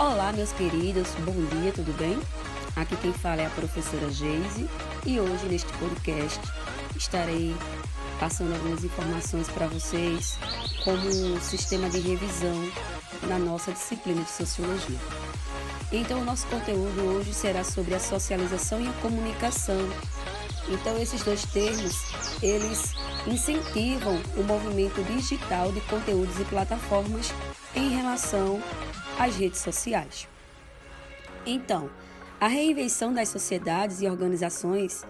Olá, meus queridos, bom dia, tudo bem? Aqui quem fala é a professora Geise e hoje neste podcast estarei passando algumas informações para vocês como um sistema de revisão na nossa disciplina de sociologia. Então, o nosso conteúdo hoje será sobre a socialização e a comunicação. Então, esses dois termos, eles incentivam o movimento digital de conteúdos e plataformas em relação às redes sociais. Então, a reinvenção das sociedades e organizações,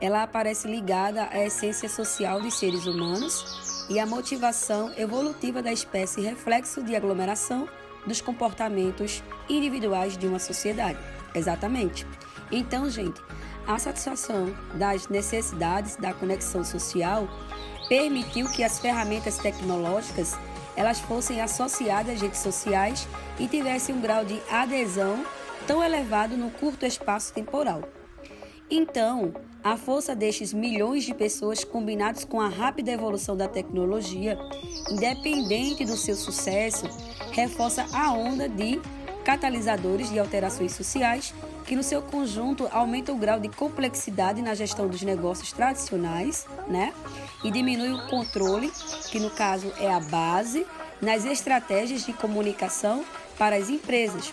ela aparece ligada à essência social dos seres humanos e à motivação evolutiva da espécie reflexo de aglomeração dos comportamentos individuais de uma sociedade. Exatamente. Então, gente, a satisfação das necessidades da conexão social permitiu que as ferramentas tecnológicas elas fossem associadas às redes sociais e tivessem um grau de adesão tão elevado no curto espaço temporal. Então, a força destes milhões de pessoas, combinados com a rápida evolução da tecnologia, independente do seu sucesso, reforça a onda de catalisadores de alterações sociais que, no seu conjunto, aumentam o grau de complexidade na gestão dos negócios tradicionais, né? E diminui o controle, que no caso é a base, nas estratégias de comunicação para as empresas.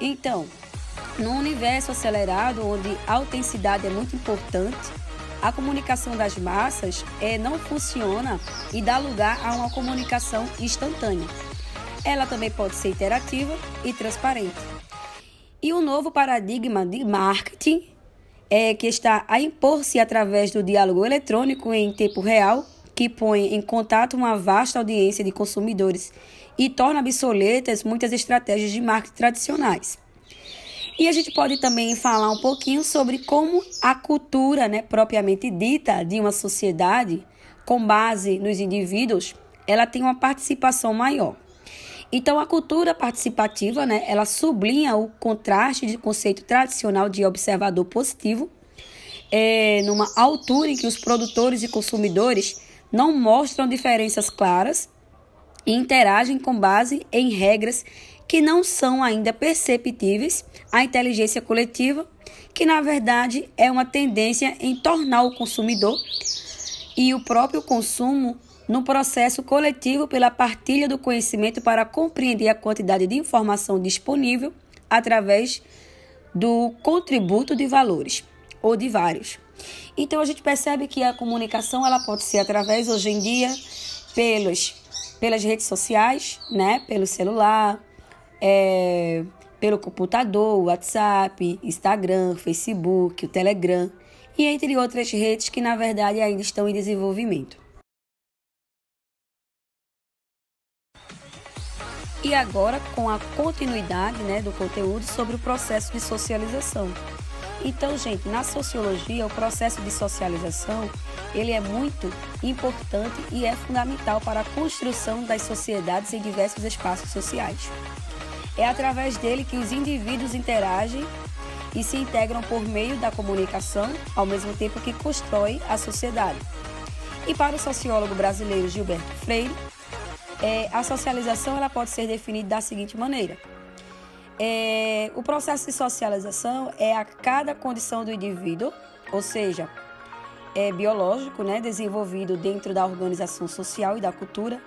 Então, no universo acelerado, onde a autenticidade é muito importante, a comunicação das massas é, não funciona e dá lugar a uma comunicação instantânea. Ela também pode ser interativa e transparente. E o novo paradigma de marketing é que está a impor-se através do diálogo eletrônico em tempo real, que põe em contato uma vasta audiência de consumidores e torna obsoletas muitas estratégias de marketing tradicionais. E a gente pode também falar um pouquinho sobre como a cultura, né, propriamente dita, de uma sociedade, com base nos indivíduos, ela tem uma participação maior. Então, a cultura participativa, né, ela sublinha o contraste de conceito tradicional de observador positivo, é, numa altura em que os produtores e consumidores não mostram diferenças claras e interagem com base em regras que não são ainda perceptíveis à inteligência coletiva, que na verdade é uma tendência em tornar o consumidor e o próprio consumo no processo coletivo pela partilha do conhecimento para compreender a quantidade de informação disponível através do contributo de valores ou de vários. Então a gente percebe que a comunicação ela pode ser através hoje em dia pelos pelas redes sociais, né, pelo celular, é, pelo computador, WhatsApp, Instagram, Facebook, o Telegram e entre outras redes que na verdade ainda estão em desenvolvimento. E agora com a continuidade né, do conteúdo sobre o processo de socialização. Então, gente, na sociologia, o processo de socialização ele é muito importante e é fundamental para a construção das sociedades em diversos espaços sociais. É através dele que os indivíduos interagem e se integram por meio da comunicação, ao mesmo tempo que constrói a sociedade. E para o sociólogo brasileiro Gilberto Freire, é, a socialização ela pode ser definida da seguinte maneira. É, o processo de socialização é a cada condição do indivíduo, ou seja, é biológico, né, desenvolvido dentro da organização social e da cultura,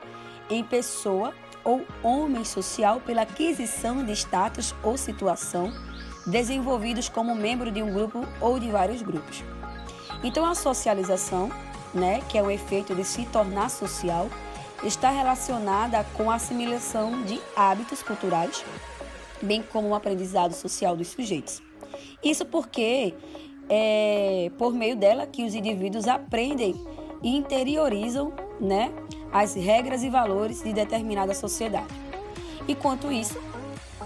em pessoa ou homem social pela aquisição de status ou situação desenvolvidos como membro de um grupo ou de vários grupos. Então a socialização, né, que é o efeito de se tornar social, está relacionada com a assimilação de hábitos culturais, bem como o aprendizado social dos sujeitos. Isso porque é por meio dela que os indivíduos aprendem e interiorizam né, as regras e valores de determinada sociedade. E quanto isso,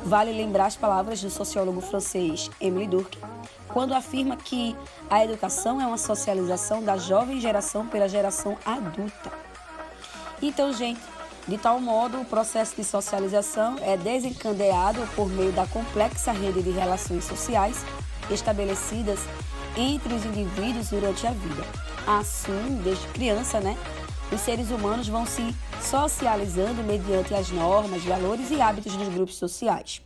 vale lembrar as palavras do sociólogo francês Emile Durkheim, quando afirma que a educação é uma socialização da jovem geração pela geração adulta. Então, gente, de tal modo, o processo de socialização é desencadeado por meio da complexa rede de relações sociais estabelecidas entre os indivíduos durante a vida. Assim, desde criança, né, os seres humanos vão se socializando mediante as normas, valores e hábitos dos grupos sociais.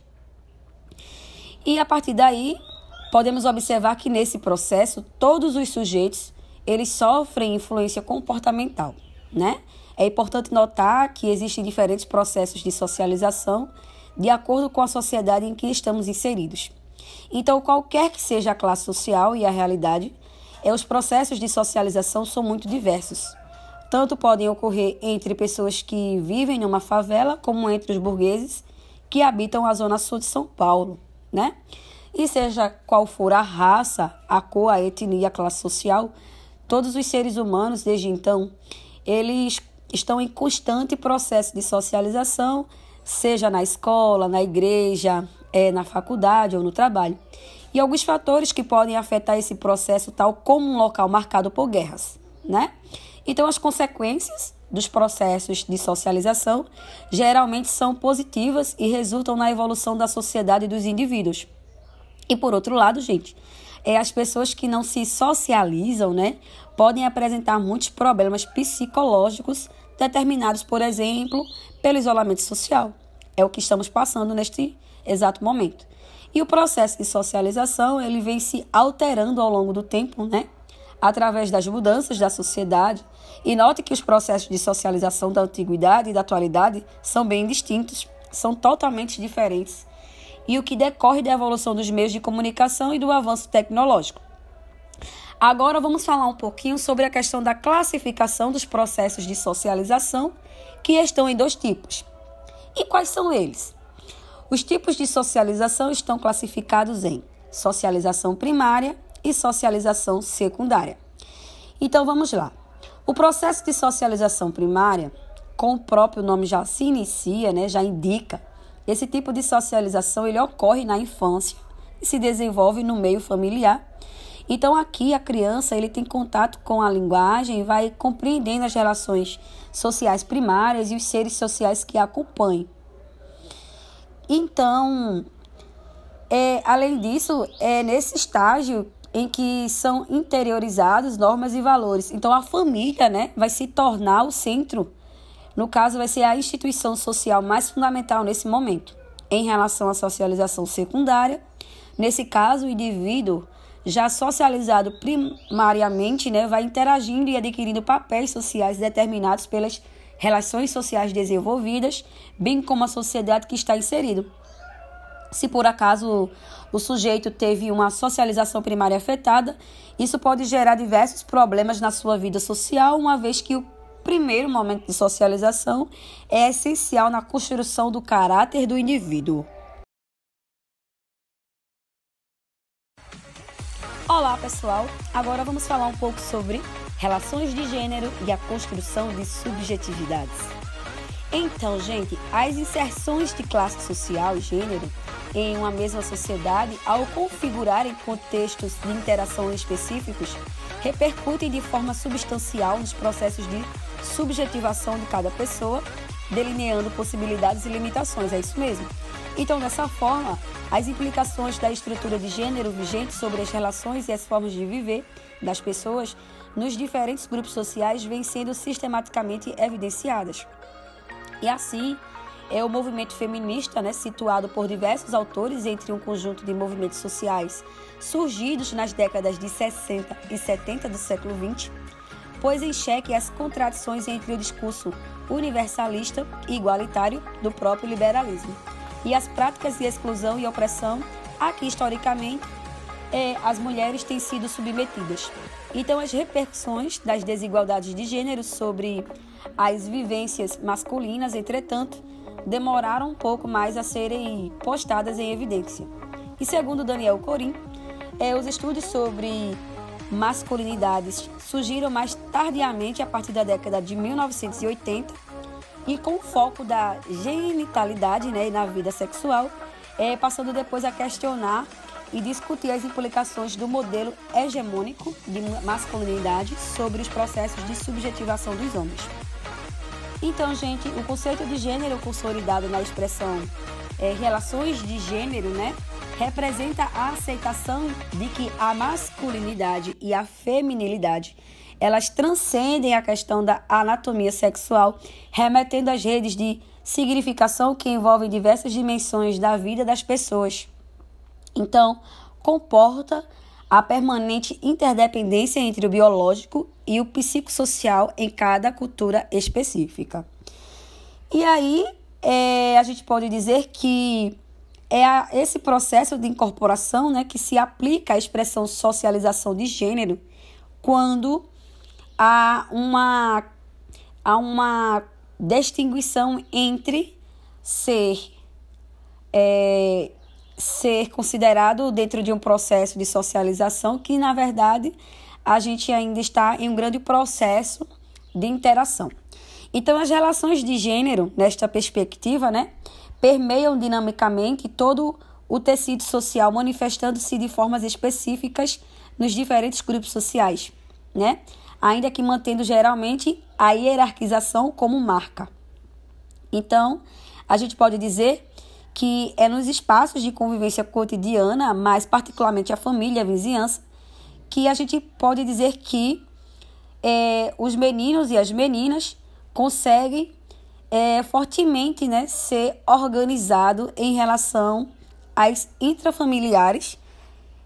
E a partir daí, podemos observar que nesse processo todos os sujeitos eles sofrem influência comportamental, né? É importante notar que existem diferentes processos de socialização de acordo com a sociedade em que estamos inseridos. Então, qualquer que seja a classe social e a realidade, é, os processos de socialização são muito diversos. Tanto podem ocorrer entre pessoas que vivem numa favela, como entre os burgueses que habitam a zona sul de São Paulo, né? E seja qual for a raça, a cor, a etnia, a classe social, todos os seres humanos, desde então, eles estão em constante processo de socialização, seja na escola, na igreja, é, na faculdade ou no trabalho. E alguns fatores que podem afetar esse processo, tal como um local marcado por guerras, né? Então, as consequências dos processos de socialização geralmente são positivas e resultam na evolução da sociedade e dos indivíduos. E por outro lado, gente, é as pessoas que não se socializam, né, podem apresentar muitos problemas psicológicos determinados, por exemplo, pelo isolamento social. É o que estamos passando neste exato momento. E o processo de socialização, ele vem se alterando ao longo do tempo, né? Através das mudanças da sociedade. E note que os processos de socialização da antiguidade e da atualidade são bem distintos, são totalmente diferentes. E o que decorre da evolução dos meios de comunicação e do avanço tecnológico. Agora vamos falar um pouquinho sobre a questão da classificação dos processos de socialização, que estão em dois tipos. E quais são eles? Os tipos de socialização estão classificados em socialização primária e socialização secundária. Então vamos lá. O processo de socialização primária, com o próprio nome já se inicia, né, já indica. Esse tipo de socialização ele ocorre na infância e se desenvolve no meio familiar então aqui a criança ele tem contato com a linguagem, vai compreendendo as relações sociais primárias e os seres sociais que a acompanham. Então, é, além disso, é nesse estágio em que são interiorizados normas e valores. Então a família, né, vai se tornar o centro. No caso, vai ser a instituição social mais fundamental nesse momento. Em relação à socialização secundária, nesse caso, o indivíduo já socializado primariamente, né, vai interagindo e adquirindo papéis sociais determinados pelas relações sociais desenvolvidas, bem como a sociedade que está inserido. Se por acaso o sujeito teve uma socialização primária afetada, isso pode gerar diversos problemas na sua vida social, uma vez que o primeiro momento de socialização é essencial na construção do caráter do indivíduo. Olá, pessoal! Agora vamos falar um pouco sobre relações de gênero e a construção de subjetividades. Então, gente, as inserções de classe social e gênero em uma mesma sociedade, ao configurarem contextos de interação específicos, repercutem de forma substancial nos processos de subjetivação de cada pessoa, delineando possibilidades e limitações. É isso mesmo. Então, dessa forma, as implicações da estrutura de gênero vigente sobre as relações e as formas de viver das pessoas nos diferentes grupos sociais vêm sendo sistematicamente evidenciadas. E assim, é o movimento feminista, né, situado por diversos autores entre um conjunto de movimentos sociais surgidos nas décadas de 60 e 70 do século XX, pôs em xeque as contradições entre o discurso universalista e igualitário do próprio liberalismo e as práticas de exclusão e opressão a que historicamente é, as mulheres têm sido submetidas. Então, as repercussões das desigualdades de gênero sobre as vivências masculinas, entretanto, demoraram um pouco mais a serem postadas em evidência. E segundo Daniel Corim, é, os estudos sobre masculinidades surgiram mais tardiamente a partir da década de 1980 e com o foco da genitalidade né, na vida sexual, é, passando depois a questionar e discutir as implicações do modelo hegemônico de masculinidade sobre os processos de subjetivação dos homens. Então, gente, o conceito de gênero consolidado na expressão é, relações de gênero, né, representa a aceitação de que a masculinidade e a feminilidade elas transcendem a questão da anatomia sexual, remetendo às redes de significação que envolvem diversas dimensões da vida das pessoas. Então, comporta a permanente interdependência entre o biológico e o psicossocial em cada cultura específica. E aí, é, a gente pode dizer que é a, esse processo de incorporação né, que se aplica à expressão socialização de gênero quando há uma, há uma distinguição entre ser, é, ser considerado dentro de um processo de socialização que, na verdade, a gente ainda está em um grande processo de interação. Então, as relações de gênero, nesta perspectiva, né, permeiam dinamicamente todo o tecido social, manifestando-se de formas específicas nos diferentes grupos sociais, né? Ainda que mantendo geralmente a hierarquização como marca. Então, a gente pode dizer que é nos espaços de convivência cotidiana, mais particularmente a família, a vizinhança, que a gente pode dizer que é, os meninos e as meninas conseguem é, fortemente né, ser organizado em relação às intrafamiliares.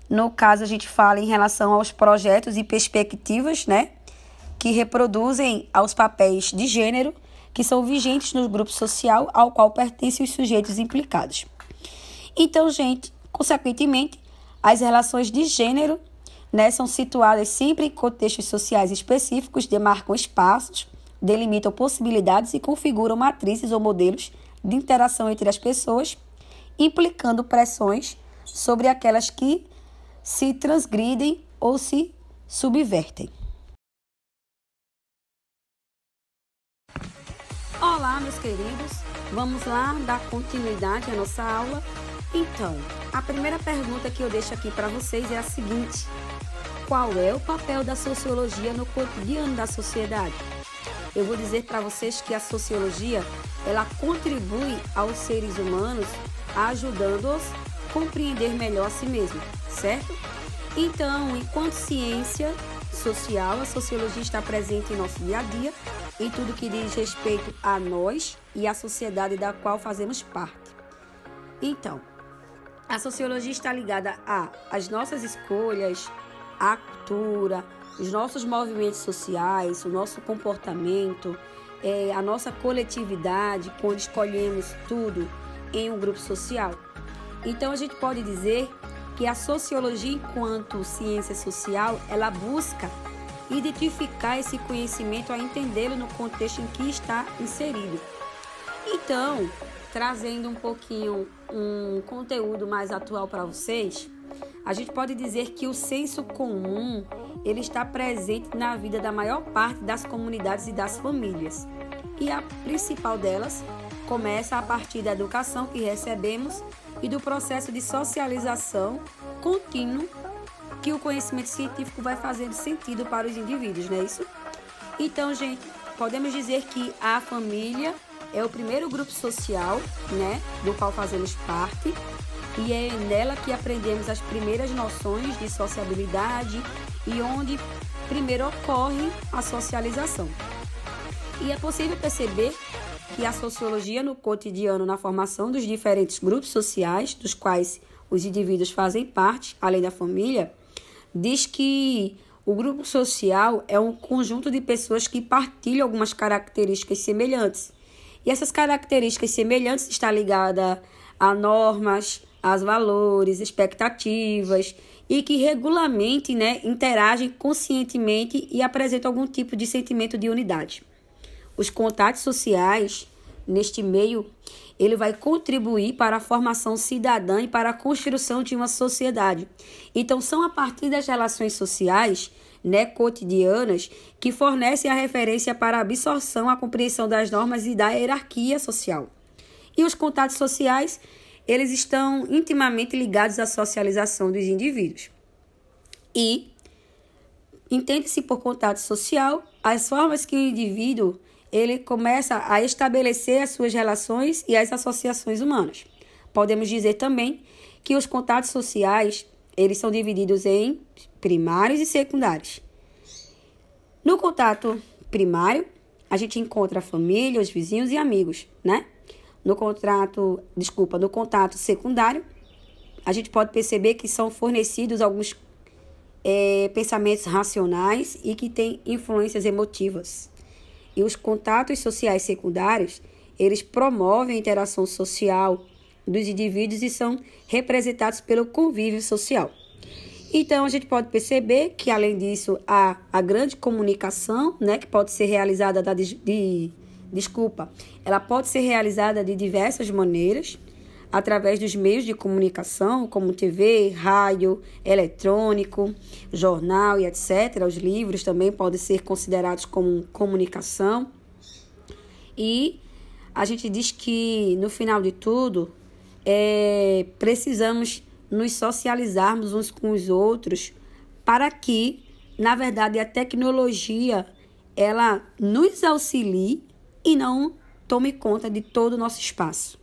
No caso, a gente fala em relação aos projetos e perspectivas né, que reproduzem aos papéis de gênero que são vigentes no grupo social ao qual pertencem os sujeitos implicados. Então, gente, consequentemente, as relações de gênero né, são situadas sempre em contextos sociais específicos, demarcam espaços delimitam possibilidades e configuram matrizes ou modelos de interação entre as pessoas, implicando pressões sobre aquelas que se transgridem ou se subvertem. Olá, meus queridos. Vamos lá dar continuidade à nossa aula. Então, a primeira pergunta que eu deixo aqui para vocês é a seguinte: Qual é o papel da sociologia no cotidiano da sociedade? Eu vou dizer para vocês que a sociologia ela contribui aos seres humanos ajudando-os a compreender melhor a si mesmo, certo? Então, enquanto ciência social, a sociologia está presente em nosso dia a dia, em tudo que diz respeito a nós e à sociedade da qual fazemos parte. Então, a sociologia está ligada as nossas escolhas, à cultura, os nossos movimentos sociais, o nosso comportamento, é, a nossa coletividade, quando escolhemos tudo em um grupo social. Então a gente pode dizer que a sociologia, enquanto ciência social, ela busca identificar esse conhecimento a entendê-lo no contexto em que está inserido. Então, trazendo um pouquinho um conteúdo mais atual para vocês, a gente pode dizer que o senso comum ele está presente na vida da maior parte das comunidades e das famílias. E a principal delas começa a partir da educação que recebemos e do processo de socialização contínuo que o conhecimento científico vai fazendo sentido para os indivíduos, não é isso? Então, gente, podemos dizer que a família é o primeiro grupo social, né, do qual fazemos parte, e é nela que aprendemos as primeiras noções de sociabilidade e onde primeiro ocorre a socialização. E é possível perceber que a sociologia no cotidiano, na formação dos diferentes grupos sociais, dos quais os indivíduos fazem parte, além da família, diz que o grupo social é um conjunto de pessoas que partilham algumas características semelhantes. E essas características semelhantes estão ligadas a normas, a valores, expectativas e que regularmente né, interagem conscientemente e apresentam algum tipo de sentimento de unidade. Os contatos sociais neste meio ele vai contribuir para a formação cidadã e para a construção de uma sociedade. Então são a partir das relações sociais né, cotidianas que fornecem a referência para a absorção, a compreensão das normas e da hierarquia social. E os contatos sociais eles estão intimamente ligados à socialização dos indivíduos. E entende-se por contato social as formas que o indivíduo ele começa a estabelecer as suas relações e as associações humanas. Podemos dizer também que os contatos sociais eles são divididos em primários e secundários. No contato primário, a gente encontra a família, os vizinhos e amigos, né? No contrato, desculpa, no contato secundário, a gente pode perceber que são fornecidos alguns é, pensamentos racionais e que têm influências emotivas. E os contatos sociais secundários, eles promovem a interação social dos indivíduos e são representados pelo convívio social. Então, a gente pode perceber que, além disso, há a grande comunicação, né, que pode ser realizada da, de, desculpa, ela pode ser realizada de diversas maneiras, através dos meios de comunicação, como TV, rádio, eletrônico, jornal e etc. Os livros também podem ser considerados como comunicação. E a gente diz que, no final de tudo, é, precisamos nos socializarmos uns com os outros para que, na verdade, a tecnologia ela nos auxilie e não tome conta de todo o nosso espaço.